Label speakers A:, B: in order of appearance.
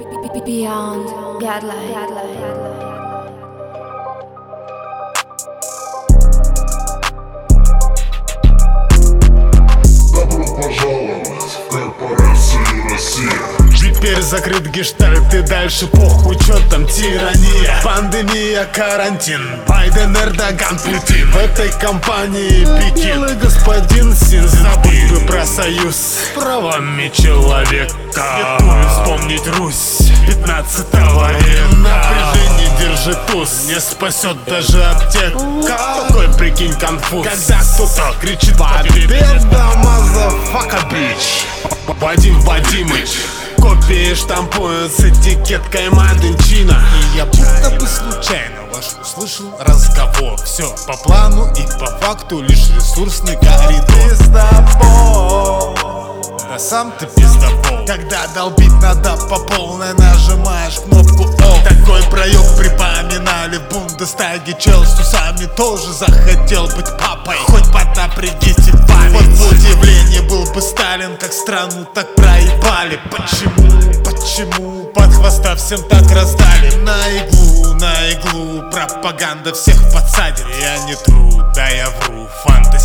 A: Beyond. Godlight.
B: Добро пожаловать в корпорацию Россия
C: Теперь закрыт гештальт и дальше похуй, чё там тирания. Пандемия, карантин, Байден, Эрдоган, Путин. В этой компании Пекин Милый господин Син. Забыть бы про союз с правами человека Вспомнить Русь 15 века. Напряжение держит туз Не спасет даже аптека Какой прикинь конфуз? Когда кто-то кричит Победа, motherfucker, bitch Вадим Вадимыч Копии штампуют с этикеткой Made in China. И я будто бы случайно ваш услышал разговор. Все по плану и по факту лишь ресурсный коридор сам ты пиздобол. Когда долбить надо по полной Нажимаешь кнопку О Такой проеб припоминали в Бундестаге Чел с усами тоже захотел быть папой. Хоть поднапрягите память. Вот удивление был бы Сталин Как страну так проебали. Почему, почему под хвоста всем так раздали? На иглу, на иглу Пропаганда всех подсадит. Я не тру, да я вру Фантастично